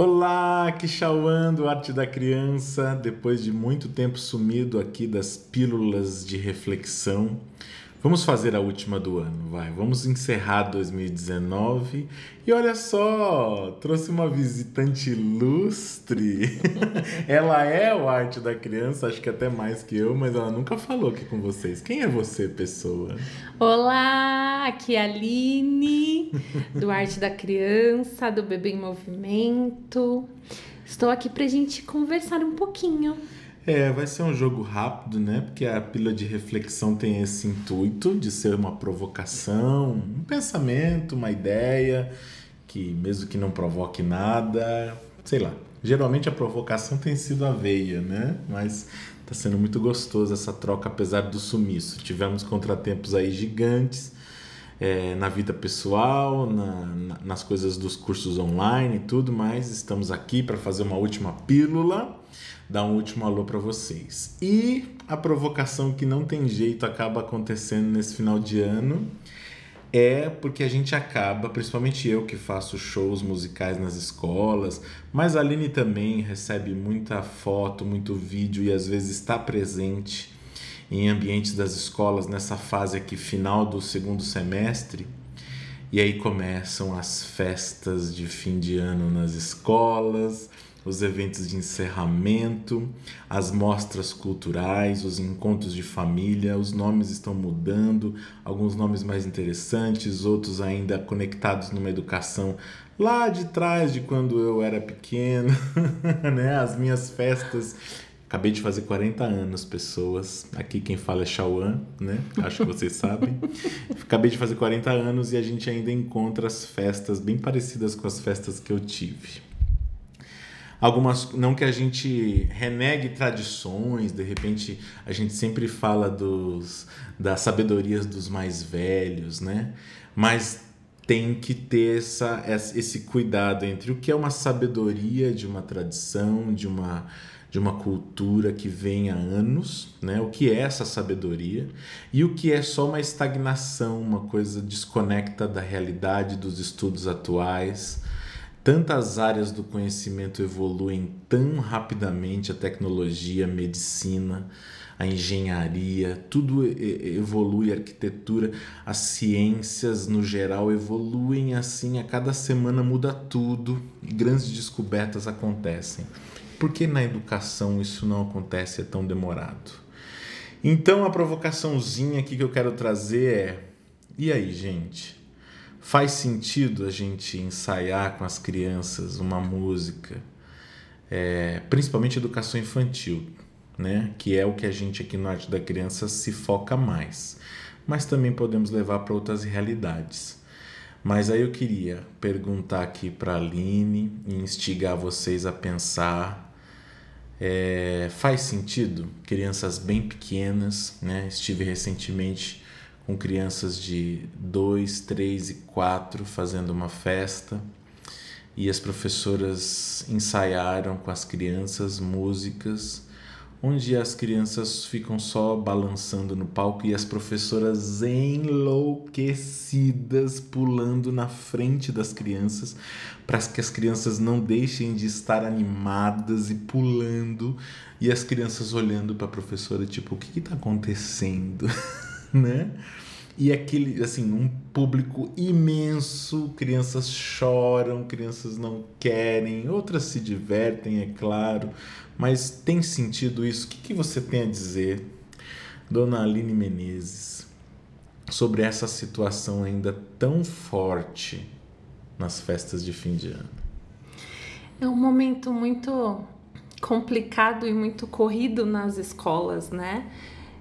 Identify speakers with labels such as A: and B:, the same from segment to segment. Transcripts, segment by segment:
A: Olá, que chauando Arte da Criança, depois de muito tempo sumido aqui das pílulas de reflexão. Vamos fazer a última do ano, vai. Vamos encerrar 2019. E olha só, trouxe uma visitante ilustre. ela é o Arte da Criança, acho que até mais que eu, mas ela nunca falou aqui com vocês. Quem é você, pessoa?
B: Olá, aqui é a Aline, do Arte da Criança, do Bebê em Movimento. Estou aqui pra gente conversar um pouquinho.
A: É, vai ser um jogo rápido, né? Porque a pílula de reflexão tem esse intuito de ser uma provocação, um pensamento, uma ideia que mesmo que não provoque nada, sei lá. Geralmente a provocação tem sido a veia, né? Mas tá sendo muito gostoso essa troca apesar do sumiço. Tivemos contratempos aí gigantes. É, na vida pessoal, na, na, nas coisas dos cursos online e tudo, mas estamos aqui para fazer uma última pílula dar um último alô para vocês. E a provocação que não tem jeito acaba acontecendo nesse final de ano é porque a gente acaba, principalmente eu que faço shows musicais nas escolas, mas a Aline também recebe muita foto, muito vídeo e às vezes está presente em ambientes das escolas nessa fase aqui final do segundo semestre. E aí começam as festas de fim de ano nas escolas os eventos de encerramento, as mostras culturais, os encontros de família, os nomes estão mudando, alguns nomes mais interessantes, outros ainda conectados numa educação lá de trás de quando eu era pequeno, né? As minhas festas Acabei de fazer 40 anos, pessoas. Aqui quem fala é Chauan, né? Acho que vocês sabem. Acabei de fazer 40 anos e a gente ainda encontra as festas bem parecidas com as festas que eu tive algumas não que a gente renegue tradições de repente a gente sempre fala dos das sabedorias dos mais velhos né mas tem que ter essa, esse cuidado entre o que é uma sabedoria de uma tradição de uma de uma cultura que vem há anos, né? O que é essa sabedoria e o que é só uma estagnação, uma coisa desconecta da realidade dos estudos atuais, Tantas áreas do conhecimento evoluem tão rapidamente a tecnologia, a medicina, a engenharia, tudo evolui, a arquitetura, as ciências no geral evoluem assim, a cada semana muda tudo e grandes descobertas acontecem. Por que na educação isso não acontece é tão demorado? Então a provocaçãozinha aqui que eu quero trazer é: e aí, gente? Faz sentido a gente ensaiar com as crianças uma música, é, principalmente educação infantil, né? que é o que a gente aqui no Arte da Criança se foca mais. Mas também podemos levar para outras realidades. Mas aí eu queria perguntar aqui para a Aline e instigar vocês a pensar. É, faz sentido? Crianças bem pequenas, né? Estive recentemente com crianças de 2, 3 e 4 fazendo uma festa e as professoras ensaiaram com as crianças músicas onde as crianças ficam só balançando no palco e as professoras enlouquecidas pulando na frente das crianças para que as crianças não deixem de estar animadas e pulando e as crianças olhando para a professora tipo o que está acontecendo né? E aquele, assim, um público imenso, crianças choram, crianças não querem, outras se divertem, é claro, mas tem sentido isso? O que, que você tem a dizer, dona Aline Menezes, sobre essa situação ainda tão forte nas festas de fim de ano?
B: É um momento muito complicado e muito corrido nas escolas, né?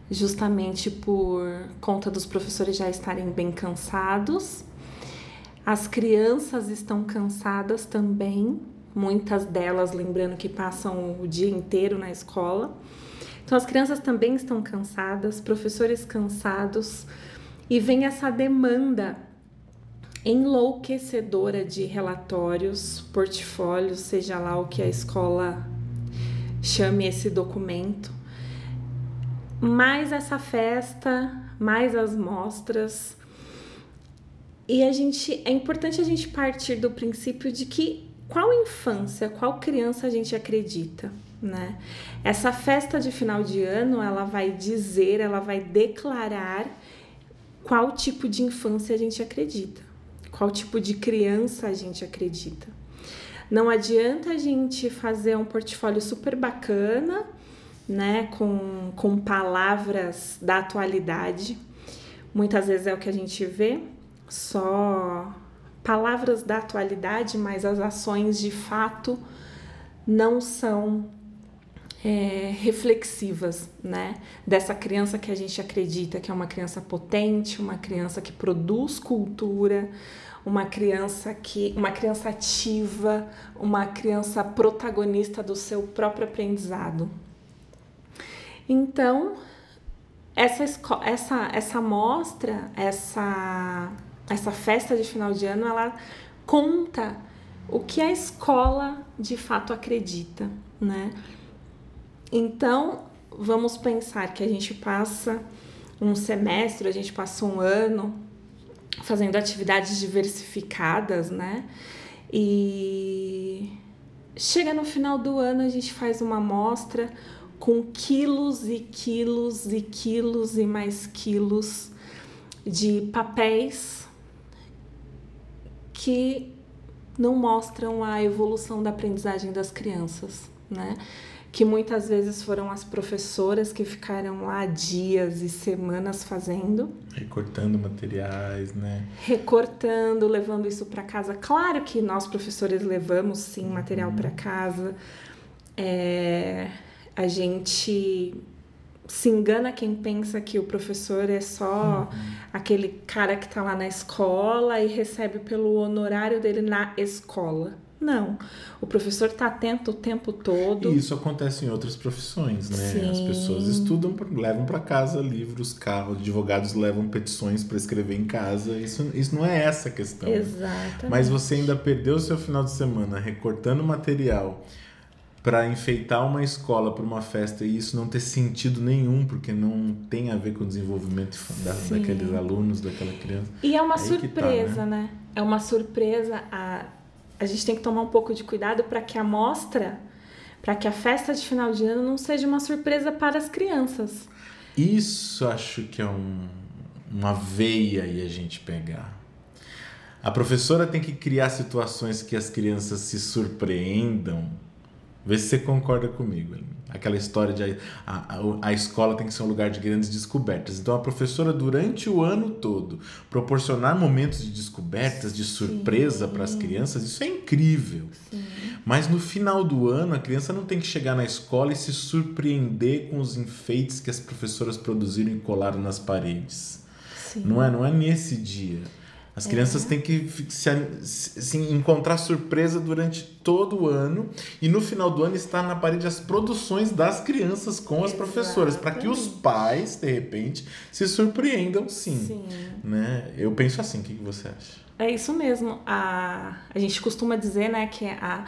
B: Justamente por conta dos professores já estarem bem cansados. As crianças estão cansadas também, muitas delas lembrando que passam o dia inteiro na escola. Então as crianças também estão cansadas, professores cansados e vem essa demanda enlouquecedora de relatórios, portfólios, seja lá o que a escola chame esse documento mais essa festa, mais as mostras. E a gente é importante a gente partir do princípio de que qual infância, qual criança a gente acredita, né? Essa festa de final de ano, ela vai dizer, ela vai declarar qual tipo de infância a gente acredita, qual tipo de criança a gente acredita. Não adianta a gente fazer um portfólio super bacana, né, com, com palavras da atualidade. Muitas vezes é o que a gente vê, só palavras da atualidade, mas as ações de fato não são é, reflexivas, né? Dessa criança que a gente acredita que é uma criança potente, uma criança que produz cultura, uma criança que, uma criança ativa, uma criança protagonista do seu próprio aprendizado. Então, essa essa essa mostra, essa essa festa de final de ano, ela conta o que a escola de fato acredita, né? Então, vamos pensar que a gente passa um semestre, a gente passa um ano fazendo atividades diversificadas, né? E chega no final do ano, a gente faz uma amostra com quilos e quilos e quilos e mais quilos de papéis que não mostram a evolução da aprendizagem das crianças, né? Que muitas vezes foram as professoras que ficaram lá dias e semanas fazendo.
A: Recortando materiais, né?
B: Recortando, levando isso para casa. Claro que nós, professores, levamos sim material uhum. para casa. É, a gente se engana quem pensa que o professor é só uhum. aquele cara que está lá na escola e recebe pelo honorário dele na escola. Não, o professor está atento o tempo todo.
A: E isso acontece em outras profissões, né? Sim. As pessoas estudam, levam para casa livros, carros, advogados levam petições para escrever em casa. Isso, isso não é essa a questão.
B: Exatamente.
A: Mas você ainda perdeu o seu final de semana recortando material para enfeitar uma escola para uma festa e isso não ter sentido nenhum, porque não tem a ver com o desenvolvimento da, daqueles alunos, daquela criança.
B: E é uma Aí surpresa, tá, né? né? É uma surpresa. A, a gente tem que tomar um pouco de cuidado para que a mostra, para que a festa de final de ano não seja uma surpresa para as crianças.
A: Isso acho que é um, uma veia aí a gente pegar. A professora tem que criar situações que as crianças se surpreendam Vê se você concorda comigo. Aquela história de a, a, a, escola tem que ser um lugar de grandes descobertas. Então, a professora, durante o ano todo, proporcionar momentos de descobertas, de surpresa para as crianças, isso é incrível. Sim. Mas no final do ano, a criança não tem que chegar na escola e se surpreender com os enfeites que as professoras produziram e colaram nas paredes. Sim. Não é, não é nesse dia. As crianças é. têm que se, se, encontrar surpresa durante todo o ano e no final do ano estar na parede as produções das crianças com as professoras, para que os pais, de repente, se surpreendam sim. sim. Né? Eu penso assim, o que você acha?
B: É isso mesmo. A, a gente costuma dizer né, que a,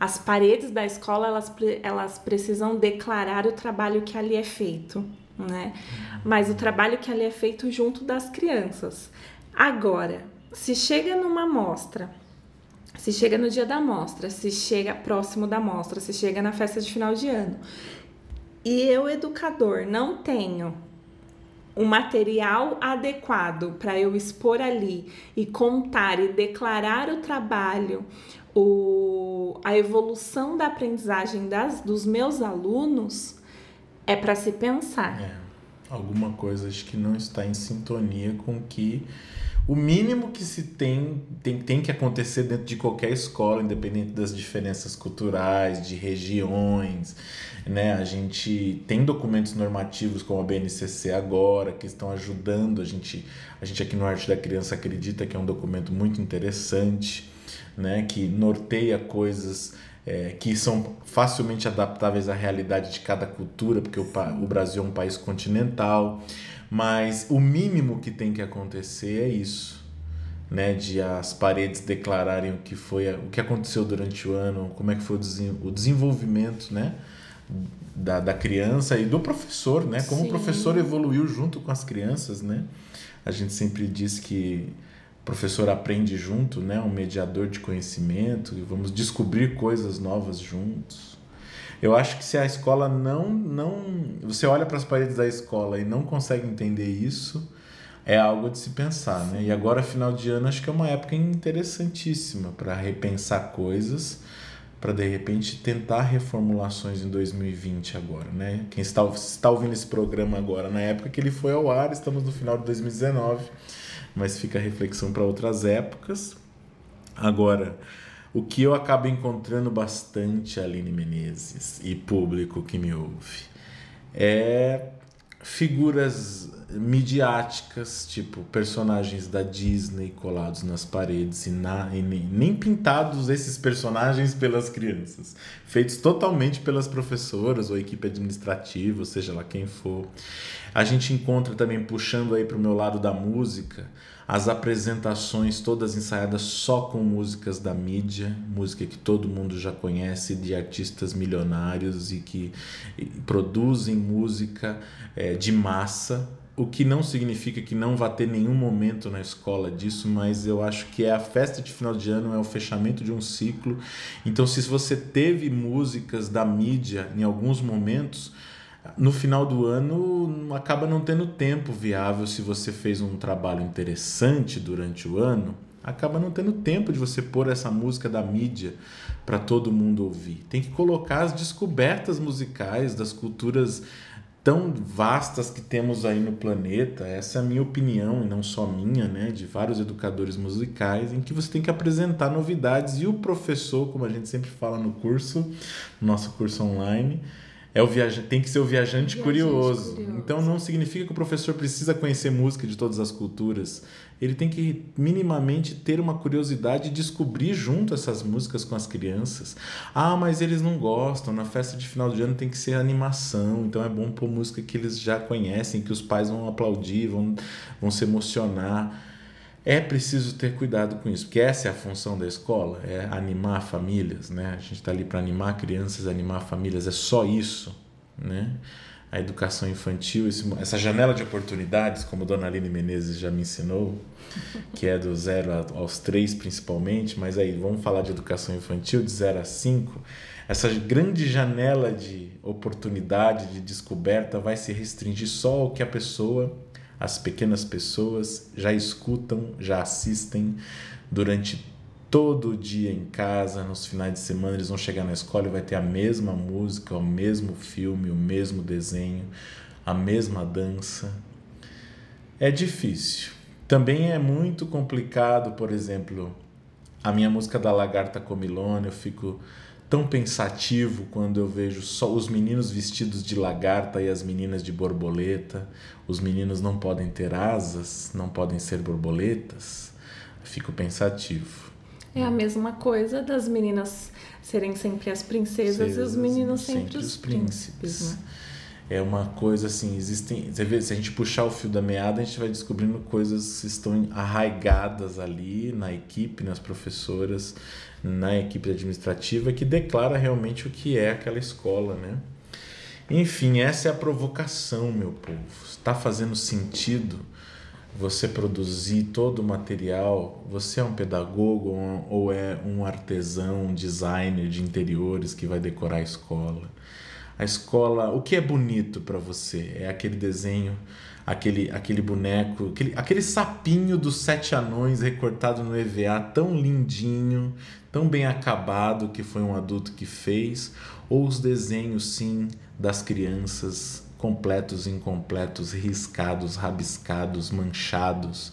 B: as paredes da escola elas, elas precisam declarar o trabalho que ali é feito. Né? Mas o trabalho que ali é feito junto das crianças. Agora, se chega numa amostra, se chega no dia da amostra, se chega próximo da amostra, se chega na festa de final de ano, e eu, educador, não tenho um material adequado para eu expor ali e contar e declarar o trabalho, o, a evolução da aprendizagem das, dos meus alunos, é para se pensar.
A: É, alguma coisa acho que não está em sintonia com o que o mínimo que se tem, tem, tem que acontecer dentro de qualquer escola, independente das diferenças culturais, de regiões, né? A gente tem documentos normativos como a BNCC agora, que estão ajudando a gente, a gente aqui no Arte da Criança acredita que é um documento muito interessante, né? Que norteia coisas é, que são facilmente adaptáveis à realidade de cada cultura, porque o, o Brasil é um país continental. Mas o mínimo que tem que acontecer é isso, né? De as paredes declararem o que foi, o que aconteceu durante o ano, como é que foi o desenvolvimento, né? Da, da criança e do professor, né? Como Sim. o professor evoluiu junto com as crianças, né? A gente sempre diz que o professor aprende junto, né? Um mediador de conhecimento e vamos descobrir coisas novas juntos. Eu acho que se a escola não não você olha para as paredes da escola e não consegue entender isso, é algo de se pensar, né? E agora final de ano acho que é uma época interessantíssima para repensar coisas, para de repente tentar reformulações em 2020 agora, né? Quem está, está ouvindo esse programa agora na época que ele foi ao ar, estamos no final de 2019 mas fica a reflexão para outras épocas. Agora, o que eu acabo encontrando bastante, Aline Menezes e público que me ouve, é figuras midiáticas, tipo personagens da Disney colados nas paredes e, na, e nem, nem pintados esses personagens pelas crianças, feitos totalmente pelas professoras ou equipe administrativa, ou seja lá quem for. A gente encontra também puxando aí para o meu lado da música as apresentações todas ensaiadas só com músicas da mídia, música que todo mundo já conhece de artistas milionários e que produzem música é, de massa o que não significa que não vá ter nenhum momento na escola disso, mas eu acho que é a festa de final de ano, é o fechamento de um ciclo. Então, se você teve músicas da mídia em alguns momentos, no final do ano acaba não tendo tempo viável se você fez um trabalho interessante durante o ano, acaba não tendo tempo de você pôr essa música da mídia para todo mundo ouvir. Tem que colocar as descobertas musicais das culturas tão vastas que temos aí no planeta, essa é a minha opinião e não só minha, né, de vários educadores musicais, em que você tem que apresentar novidades. E o professor, como a gente sempre fala no curso, no nosso curso online, é o viaja tem que ser o viajante, viajante curioso. curioso. Então não significa que o professor precisa conhecer música de todas as culturas. Ele tem que minimamente ter uma curiosidade e descobrir junto essas músicas com as crianças. Ah, mas eles não gostam. Na festa de final de ano tem que ser animação. Então é bom pôr música que eles já conhecem, que os pais vão aplaudir, vão, vão se emocionar. É preciso ter cuidado com isso, porque essa é a função da escola, é animar famílias, né? A gente está ali para animar crianças, animar famílias, é só isso, né? A educação infantil, esse, essa janela de oportunidades, como a Dona Aline Menezes já me ensinou, que é do zero aos três principalmente, mas aí vamos falar de educação infantil, de zero a cinco, essa grande janela de oportunidade, de descoberta, vai se restringir só ao que a pessoa as pequenas pessoas já escutam, já assistem durante todo o dia em casa, nos finais de semana eles vão chegar na escola e vai ter a mesma música, o mesmo filme, o mesmo desenho, a mesma dança. É difícil. Também é muito complicado, por exemplo, a minha música da Lagarta Comilone, eu fico tão pensativo quando eu vejo só os meninos vestidos de lagarta e as meninas de borboleta. Os meninos não podem ter asas, não podem ser borboletas. Fico pensativo.
B: É a mesma coisa das meninas serem sempre as princesas e os meninos sempre, sempre os príncipes. príncipes né?
A: É uma coisa assim, existem, você vê, se a gente puxar o fio da meada, a gente vai descobrindo coisas que estão arraigadas ali na equipe, nas professoras, na equipe administrativa que declara realmente o que é aquela escola, né? Enfim, essa é a provocação, meu povo. Está fazendo sentido você produzir todo o material? Você é um pedagogo ou é um artesão, um designer de interiores que vai decorar a escola? A escola, o que é bonito para você? É aquele desenho, aquele, aquele boneco, aquele, aquele sapinho dos sete anões recortado no EVA, tão lindinho, tão bem acabado que foi um adulto que fez, ou os desenhos, sim, das crianças, completos, incompletos, riscados, rabiscados, manchados.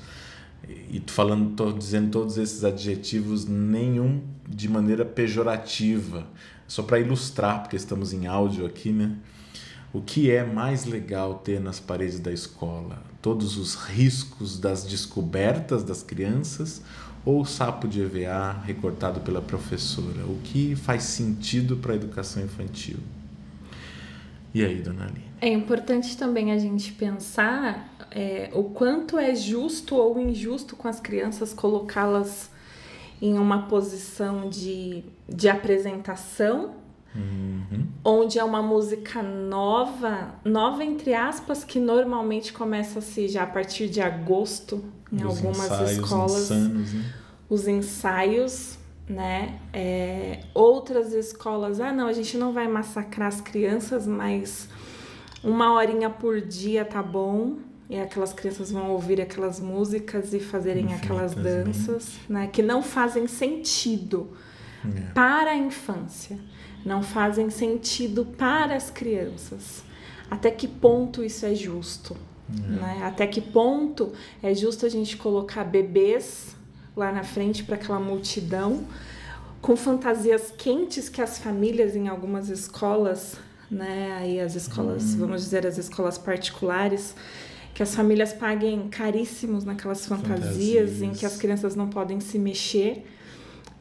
A: E falando, tô dizendo todos esses adjetivos, nenhum de maneira pejorativa, só para ilustrar, porque estamos em áudio aqui, né? O que é mais legal ter nas paredes da escola? Todos os riscos das descobertas das crianças ou o sapo de EVA recortado pela professora? O que faz sentido para a educação infantil? E aí, dona Ali?
B: É importante também a gente pensar é, o quanto é justo ou injusto com as crianças colocá-las em uma posição de, de apresentação. Uhum onde é uma música nova, nova entre aspas, que normalmente começa-se já a partir de agosto em
A: Os
B: algumas
A: ensaios
B: escolas.
A: insanos, né?
B: Os ensaios, né? É, outras escolas, ah, não, a gente não vai massacrar as crianças, mas uma horinha por dia tá bom. E aquelas crianças vão ouvir aquelas músicas e fazerem aquelas
A: Infinitas, né?
B: danças, né? Que não fazem sentido
A: É.
B: para a infância, não fazem sentido para as crianças. Até que ponto isso é justo? Né? Até que ponto é justo a gente colocar bebês lá na frente para aquela multidão com fantasias quentes que as famílias em algumas escolas, né, aí as escolas, vamos dizer as escolas particulares, que as famílias paguem caríssimos naquelas fantasias, em
A: Fantasias.
B: que as crianças não podem se mexer,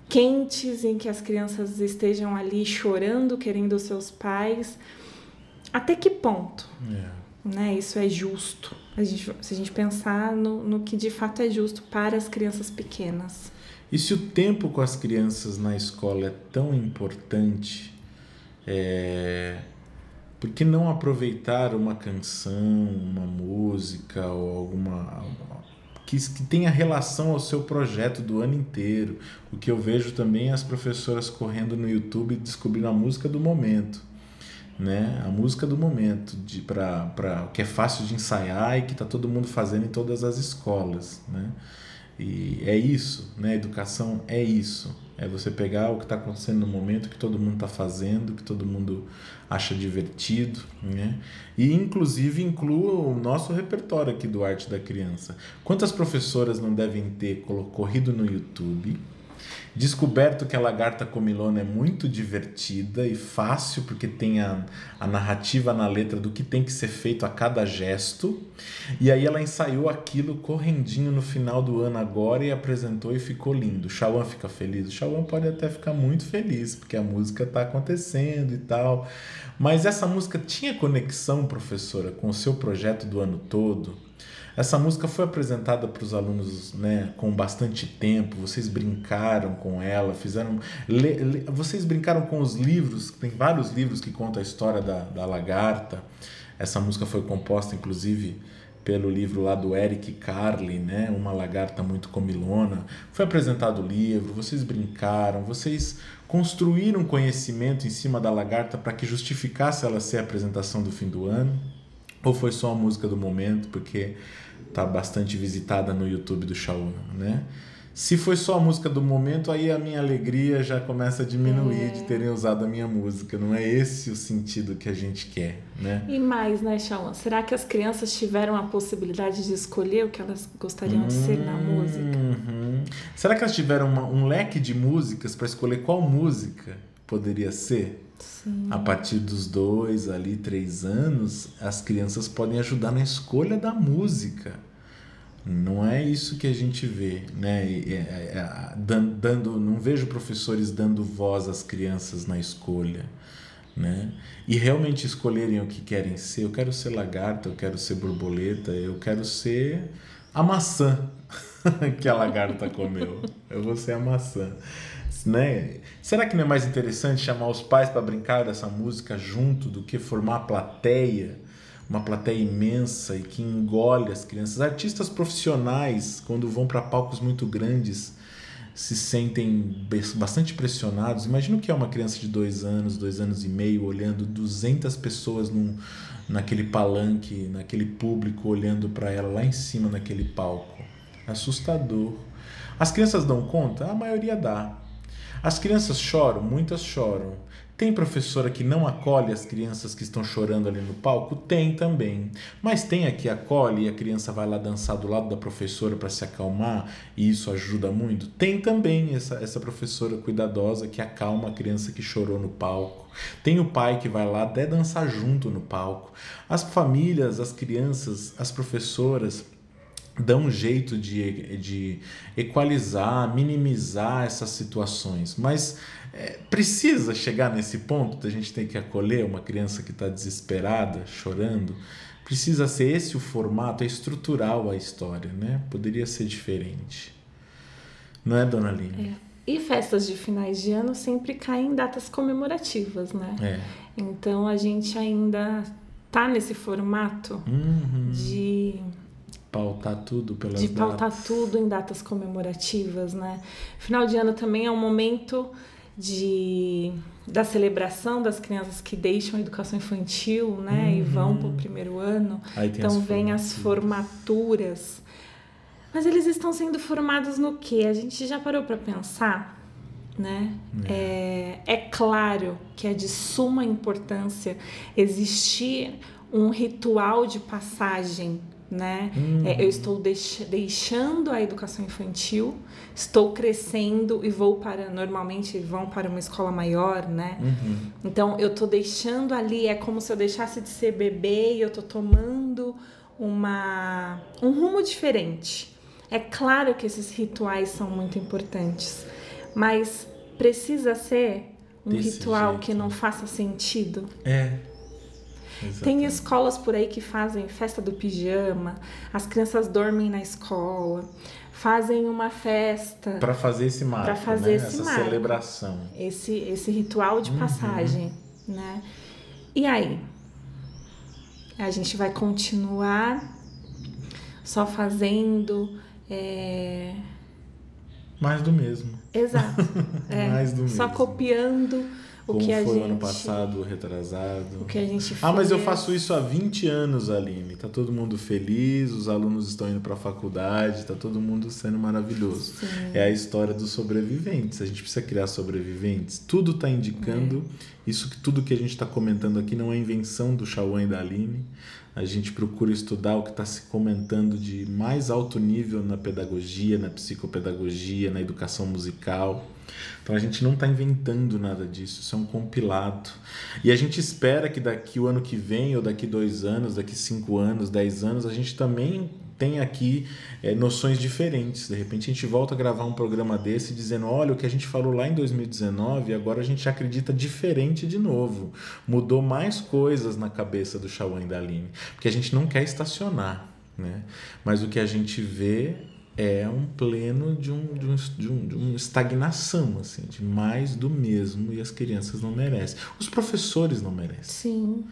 B: quentes em que as crianças estejam ali chorando, querendo os seus pais. Até que ponto?
A: É.
B: né? Isso é justo. A gente, se a gente pensar no, no que de fato é justo para as crianças pequenas.
A: E se o tempo com as crianças na escola é tão importante, é... por que não aproveitar uma canção, uma música ou alguma. Que, que tenha relação ao seu projeto do ano inteiro? O que eu vejo também é as professoras correndo no YouTube descobrindo a música do momento. Né? A música do momento, de para que é fácil de ensaiar e que está todo mundo fazendo em todas as escolas. Né? E é isso, né? Educação é isso. É você pegar o que está acontecendo no momento, que todo mundo está fazendo, que todo mundo acha divertido, né? E inclusive inclua o nosso repertório aqui do Arte da Criança. Quantas professoras não devem ter corrido no YouTube, descoberto que a lagarta comilona é muito divertida e fácil porque tem a, a narrativa na letra do que tem que ser feito a cada gesto. E aí ela ensaiou aquilo correndinho no final do ano agora e apresentou e ficou lindo. O Shawan fica feliz? O pode até ficar muito feliz porque a música está acontecendo e tal. Mas essa música tinha conexão, professora, com o seu projeto do ano todo? Essa música foi apresentada para os alunos né, com bastante tempo, vocês brincaram com ela, fizeram. le- le- vocês brincaram com os livros, tem vários livros que contam a história da, da lagarta. Essa música foi composta, inclusive, pelo livro lá do Eric Carle, né? Uma lagarta muito comilona. Foi apresentado o livro, vocês brincaram, vocês construíram conhecimento em cima da lagarta para que justificasse ela ser a apresentação do fim do ano. Ou foi só a música do momento, porque tá bastante visitada no YouTube do Shawan, né? Se foi só a música do momento, aí a minha alegria já começa a diminuir
B: É.
A: de terem usado a minha música. Não é esse o sentido que a gente quer, né?
B: E mais, né, Shawan? Será que as crianças tiveram a possibilidade de escolher o que elas gostariam de ser na música?
A: Uhum. Será que elas tiveram uma- um leque de músicas para escolher qual música poderia ser?
B: Sim.
A: A partir dos dois, ali, três anos, as crianças podem ajudar na escolha da música. Não é isso que a gente vê, né? É, é, é, dan- dando, não vejo professores dando voz às crianças na escolha, né? E realmente escolherem o que querem ser. Eu quero ser lagarta, eu quero ser borboleta, eu quero ser a maçã que a lagarta comeu. Eu vou ser a maçã. Né? Será que não é mais interessante chamar os pais para brincar dessa música junto do que formar a plateia? Uma plateia imensa e que engole as crianças. Artistas profissionais, quando vão para palcos muito grandes, se sentem bastante pressionados. Imagina o que é uma criança de dois anos, dois anos e meio, olhando 200 pessoas num, naquele palanque, naquele público, olhando para ela lá em cima naquele palco. Assustador. As crianças dão conta? A maioria dá. As crianças choram? Muitas choram. Tem professora que não acolhe as crianças que estão chorando ali no palco? Tem também. Mas tem a que acolhe e a criança vai lá dançar do lado da professora para se acalmar e isso ajuda muito? Tem também essa, essa professora cuidadosa que acalma a criança que chorou no palco. Tem o pai que vai lá até dançar junto no palco. As famílias, as crianças, as professoras dão um jeito de, de equalizar, minimizar essas situações. Mas é, precisa chegar nesse ponto da gente ter que acolher uma criança que está desesperada, chorando. Precisa ser esse o formato, é estrutural a história, né? Poderia ser diferente. Não é, dona Aline?
B: É. E festas de finais de ano sempre caem em datas comemorativas, né?
A: É.
B: Então a gente ainda tá nesse formato
A: Uhum.
B: de
A: Pautar tudo pelas
B: de pautar
A: datas.
B: tudo em datas comemorativas, né? Final de ano também é um momento de da celebração das crianças que deixam a educação infantil, né, e vão para o primeiro ano. Então
A: as
B: vem as formaturas. Mas eles estão sendo formados no quê? A gente já parou para pensar, né? É, é claro que é de suma importância existir um ritual de passagem, né? É, eu estou deix- deixando a educação infantil, estou crescendo e vou para normalmente vão para uma escola maior, né?
A: Uhum.
B: Então eu tô deixando ali, é como se eu deixasse de ser bebê e eu tô tomando uma um rumo diferente. É claro que esses rituais são muito importantes, mas precisa ser um
A: Desse
B: ritual
A: jeito.
B: que não faça sentido.
A: É.
B: Tem
A: Exatamente.
B: escolas por aí que fazem festa do pijama, as crianças dormem na escola, fazem uma festa,
A: Para fazer esse marco,
B: Pra fazer
A: né?
B: esse
A: essa
B: marco.
A: celebração.
B: esse, esse ritual
A: Uhum.
B: de passagem, né? E aí? A gente vai continuar só fazendo. é,
A: Mais do mesmo.
B: Exato. é,
A: Mais do
B: só
A: mesmo.
B: copiando o
A: Como foi
B: gente.
A: o ano passado, retrasado.
B: O que a gente
A: Ah, mas eu faço isso há 20 anos, Aline. Tá todo mundo feliz, os alunos estão indo para a faculdade, tá todo mundo sendo maravilhoso.
B: Sim.
A: É a história dos sobreviventes. A gente precisa criar sobreviventes. Tudo está indicando
B: É.
A: isso que tudo que a gente está comentando aqui não é invenção do Chauan e da Aline. A gente procura estudar o que está se comentando de mais alto nível na pedagogia, na psicopedagogia, na educação musical. Então a gente não está inventando nada disso, isso é um compilado. E a gente espera que daqui o ano que vem, ou daqui dois anos, daqui cinco anos, dez anos, a gente também tenha aqui é, noções diferentes. De repente a gente volta a gravar um programa desse dizendo: olha, o que a gente falou lá em 2019, agora a gente acredita diferente de novo. Mudou mais coisas na cabeça do Chauan e da Aline. Porque a gente não quer estacionar, né? Mas o que a gente vê é um pleno de, um, de, um, de, um, de uma estagnação, assim, de mais do mesmo e as crianças não merecem. Os professores não merecem.
B: Sim.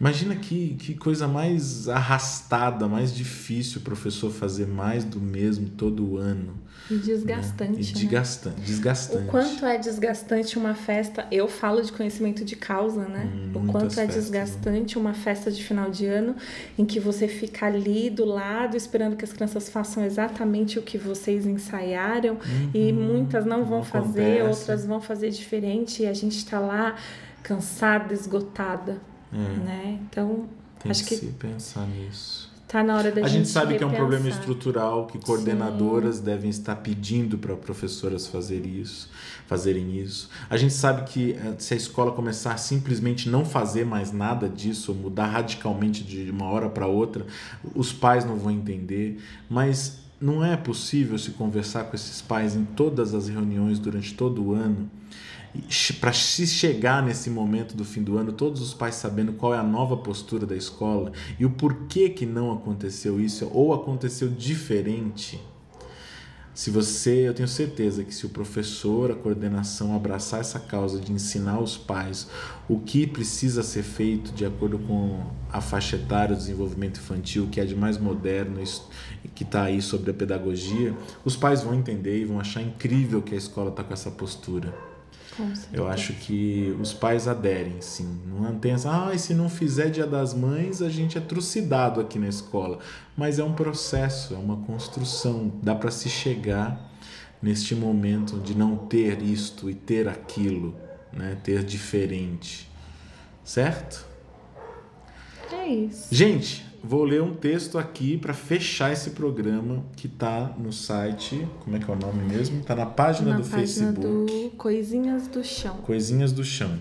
A: Imagina que, que coisa mais arrastada, mais difícil o professor fazer mais do mesmo todo ano.
B: E desgastante.
A: E
B: né?
A: desgastante. desgastante.
B: O quanto é desgastante uma festa, eu falo de conhecimento de causa, né?
A: Hum,
B: o quanto é
A: festas, né?
B: desgastante uma festa de final de ano em que você fica ali do lado esperando que as crianças façam exatamente o que vocês ensaiaram e muitas não vão
A: Uhum. não
B: fazer,
A: acontece.
B: outras vão fazer diferente e a gente tá lá cansada, esgotada,
A: É,
B: né? Então,
A: tem
B: acho
A: que
B: que
A: se pensar nisso.
B: Tá na hora da
A: A
B: gente
A: gente sabe que é um problema
B: repensar.
A: estrutural, que coordenadoras devem estar pedindo para professoras fazer isso, fazerem isso. A gente sabe que eh, se a escola começar a simplesmente não fazer mais nada disso, mudar radicalmente de uma hora para outra, os pais não vão entender. Mas não é possível se conversar com esses pais em todas as reuniões durante todo o ano para se chegar nesse momento do fim do ano, todos os pais sabendo qual é a nova postura da escola e o porquê que não aconteceu isso ou aconteceu diferente. Se você, eu tenho certeza que se o professor, a coordenação abraçar essa causa de ensinar os pais o que precisa ser feito de acordo com a faixa etária do desenvolvimento infantil, que é de mais moderno que está aí sobre a pedagogia, os pais vão entender e vão achar incrível que a escola está com essa postura. Eu acho que os pais aderem, sim. Não tem essa, ah, se não fizer Dia das Mães, a gente é trucidado aqui na escola. Mas é um processo, é uma construção. Dá para se chegar neste momento de não ter isto e ter aquilo, né? Ter diferente. Certo?
B: É isso.
A: Gente, vou ler um texto aqui para fechar esse programa que tá no site, como é que é o nome mesmo? Tá na página
B: Na
A: do
B: página
A: Facebook.
B: do Coisinhas do Chão.
A: Coisinhas do Chão.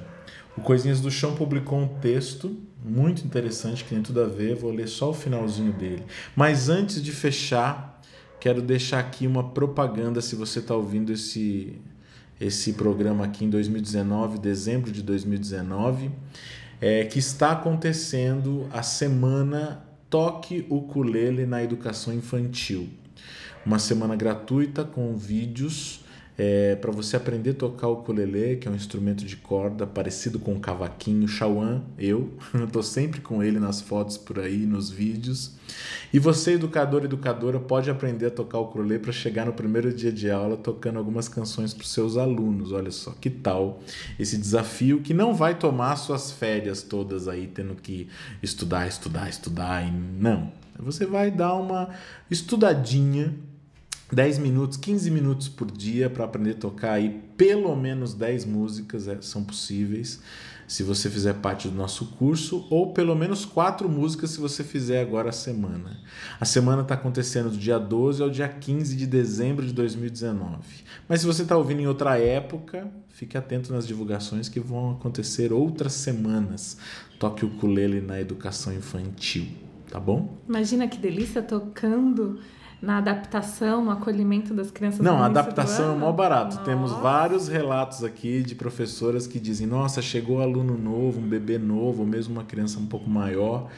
A: O Coisinhas do Chão publicou um texto muito interessante que tem tudo a ver, vou ler só o finalzinho dele. Mas antes de fechar, quero deixar aqui uma propaganda se você está ouvindo esse esse programa aqui em 2019, dezembro de 2019, é, que está acontecendo a semana Toque Ukulele na Educação Infantil. Uma semana gratuita com vídeos é, para você aprender a tocar o ukulele, que é um instrumento de corda parecido com o cavaquinho. Shawan, eu, estou sempre com ele nas fotos por aí, nos vídeos. E você, educador educadora, pode aprender a tocar o ukulele para chegar no primeiro dia de aula tocando algumas canções para os seus alunos. Olha só, que tal esse desafio que não vai tomar suas férias todas aí tendo que estudar, estudar, estudar e não. Você vai dar uma estudadinha 10 minutos, 15 minutos por dia para aprender a tocar aí pelo menos 10 músicas é, são possíveis se você fizer parte do nosso curso, ou pelo menos quatro músicas se você fizer agora a semana. A semana está acontecendo do dia 12 ao dia 15 de dezembro de 2019. Mas se você está ouvindo em outra época, fique atento nas divulgações que vão acontecer outras semanas. Toque o ukulele na educação infantil, tá bom?
B: Imagina que delícia tocando na adaptação, no acolhimento das crianças
A: Não, a adaptação é mó barato. Nossa. Temos vários relatos aqui de professoras que dizem: nossa, chegou aluno novo, um bebê novo, ou mesmo uma criança um pouco maior,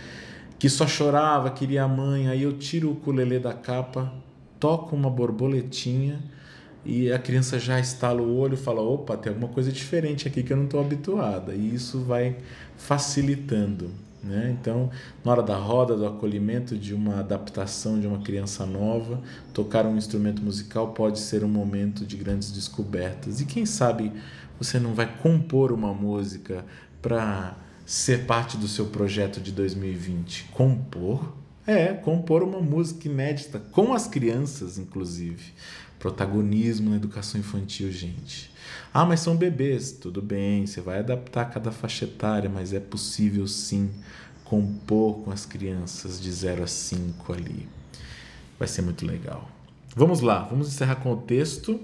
A: que só chorava, queria a mãe. Aí eu tiro o ukulele da capa, toco uma borboletinha e a criança já estala o olho e fala: opa, tem alguma coisa diferente aqui que eu não estou habituada. E isso vai facilitando. Né? Então, na hora da roda, do acolhimento de uma adaptação de uma criança nova, tocar um instrumento musical pode ser um momento de grandes descobertas. E quem sabe você não vai compor uma música para ser parte do seu projeto de 2020? Compor? É, compor uma música inédita, com as crianças, inclusive. Protagonismo na educação infantil, gente. Ah, mas são bebês. Tudo bem, você vai adaptar cada faixa etária, mas é possível sim compor com as crianças de 0 a 5 ali. Vai ser muito legal. Vamos lá, vamos encerrar com o texto.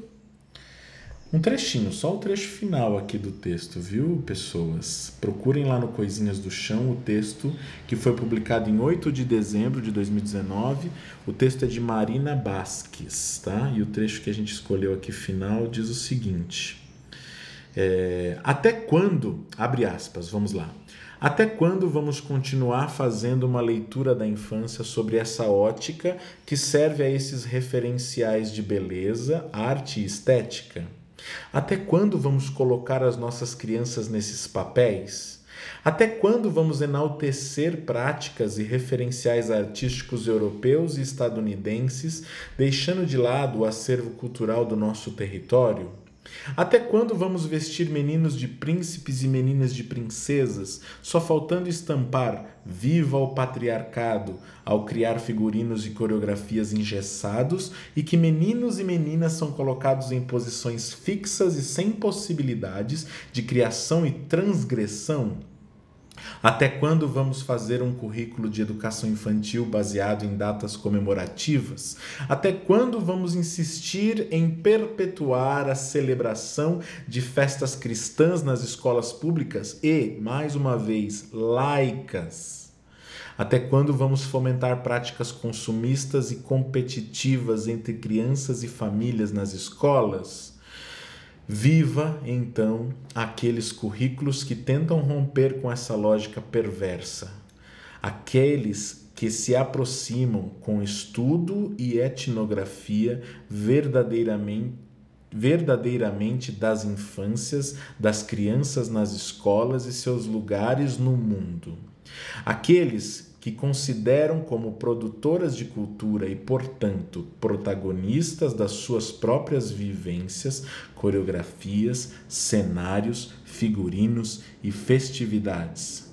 A: Um trechinho, só o trecho final aqui do texto, viu, pessoas? Procurem lá no Coisinhas do Chão o texto que foi publicado em 8 de dezembro de 2019. O texto é de Marina Basques, tá? E o trecho que a gente escolheu aqui final diz o seguinte: é, Até quando, abre aspas, vamos lá. Até quando vamos continuar fazendo uma leitura da infância sobre essa ótica que serve a esses referenciais de beleza, arte e estética? Até quando vamos colocar as nossas crianças nesses papéis? Até quando vamos enaltecer práticas e referenciais artísticos europeus e estadunidenses, deixando de lado o acervo cultural do nosso território? Até quando vamos vestir meninos de príncipes e meninas de princesas, só faltando estampar viva o patriarcado ao criar figurinos e coreografias engessados e que meninos e meninas são colocados em posições fixas e sem possibilidades de criação e transgressão? Até quando vamos fazer um currículo de educação infantil baseado em datas comemorativas? Até quando vamos insistir em perpetuar a celebração de festas cristãs nas escolas públicas e, mais uma vez, laicas? Até quando vamos fomentar práticas consumistas e competitivas entre crianças e famílias nas escolas? Viva então aqueles currículos que tentam romper com essa lógica perversa, aqueles que se aproximam com estudo e etnografia verdadeiramente verdadeiramente das infâncias, das crianças nas escolas e seus lugares no mundo. Aqueles que consideram como produtoras de cultura e, portanto, protagonistas das suas próprias vivências, coreografias, cenários, figurinos e festividades.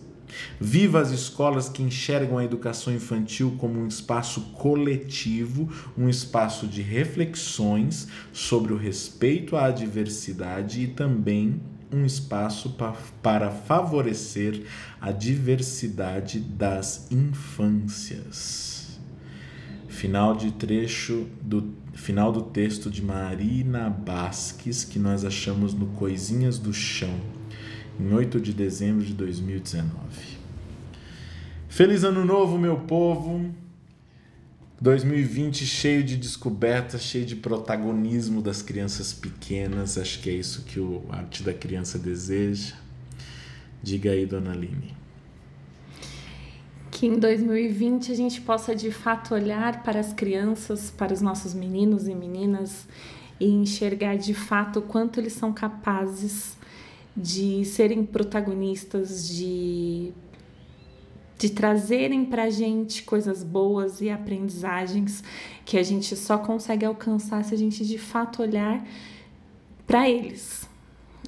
A: Viva as escolas que enxergam a educação infantil como um espaço coletivo, um espaço de reflexões sobre o respeito à diversidade e também um espaço para favorecer a diversidade das infâncias. Final de trecho do final do texto de Marina Basques que nós achamos no Coisinhas do Chão, em 8 de dezembro de 2019. Feliz ano novo, meu povo! 2020 cheio de descobertas, cheio de protagonismo das crianças pequenas. Acho que é isso que o Arte da Criança deseja. Diga aí, dona Aline.
B: Que em 2020 a gente possa de fato olhar para as crianças, para os nossos meninos e meninas e enxergar de fato o quanto eles são capazes de serem protagonistas, de, de trazerem pra gente coisas boas e aprendizagens que a gente só consegue alcançar se a gente de fato olhar para eles.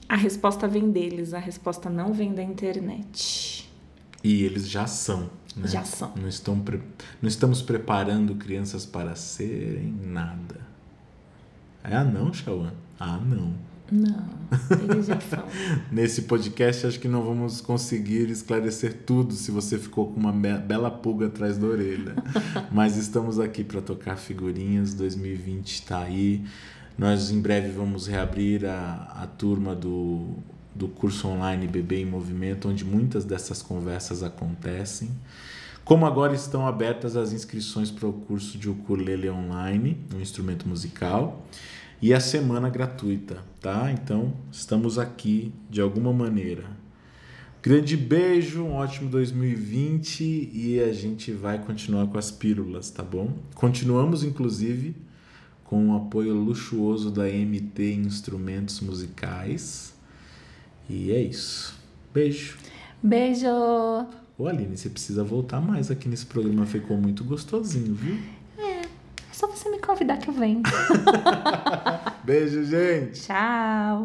B: A resposta vem deles, a resposta não vem da internet.
A: E eles já são. Né?
B: Já são.
A: Não, estão pre... não estamos preparando crianças para serem nada. É, ah, não, Shawan? Ah, não.
B: Não, eles já são.
A: Nesse podcast, acho que não vamos conseguir esclarecer tudo se você ficou com uma bela pulga atrás da orelha. Mas estamos aqui para tocar figurinhas. 2020 está aí. Nós em breve vamos reabrir a, a turma do, do curso online Bebê em Movimento, onde muitas dessas conversas acontecem. Como agora estão abertas as inscrições para o curso de ukulele online, um instrumento musical e a semana gratuita, tá? Então, estamos aqui de alguma maneira. Grande beijo, um ótimo 2020 e a gente vai continuar com as pílulas, tá bom? Continuamos, inclusive, com o apoio luxuoso da MT Instrumentos Musicais. E é isso. Beijo.
B: Beijo.
A: Ô Aline, você precisa voltar mais aqui nesse programa, ficou muito gostosinho, viu?
B: Só você me convidar que eu venho.
A: Beijo, gente.
B: Tchau.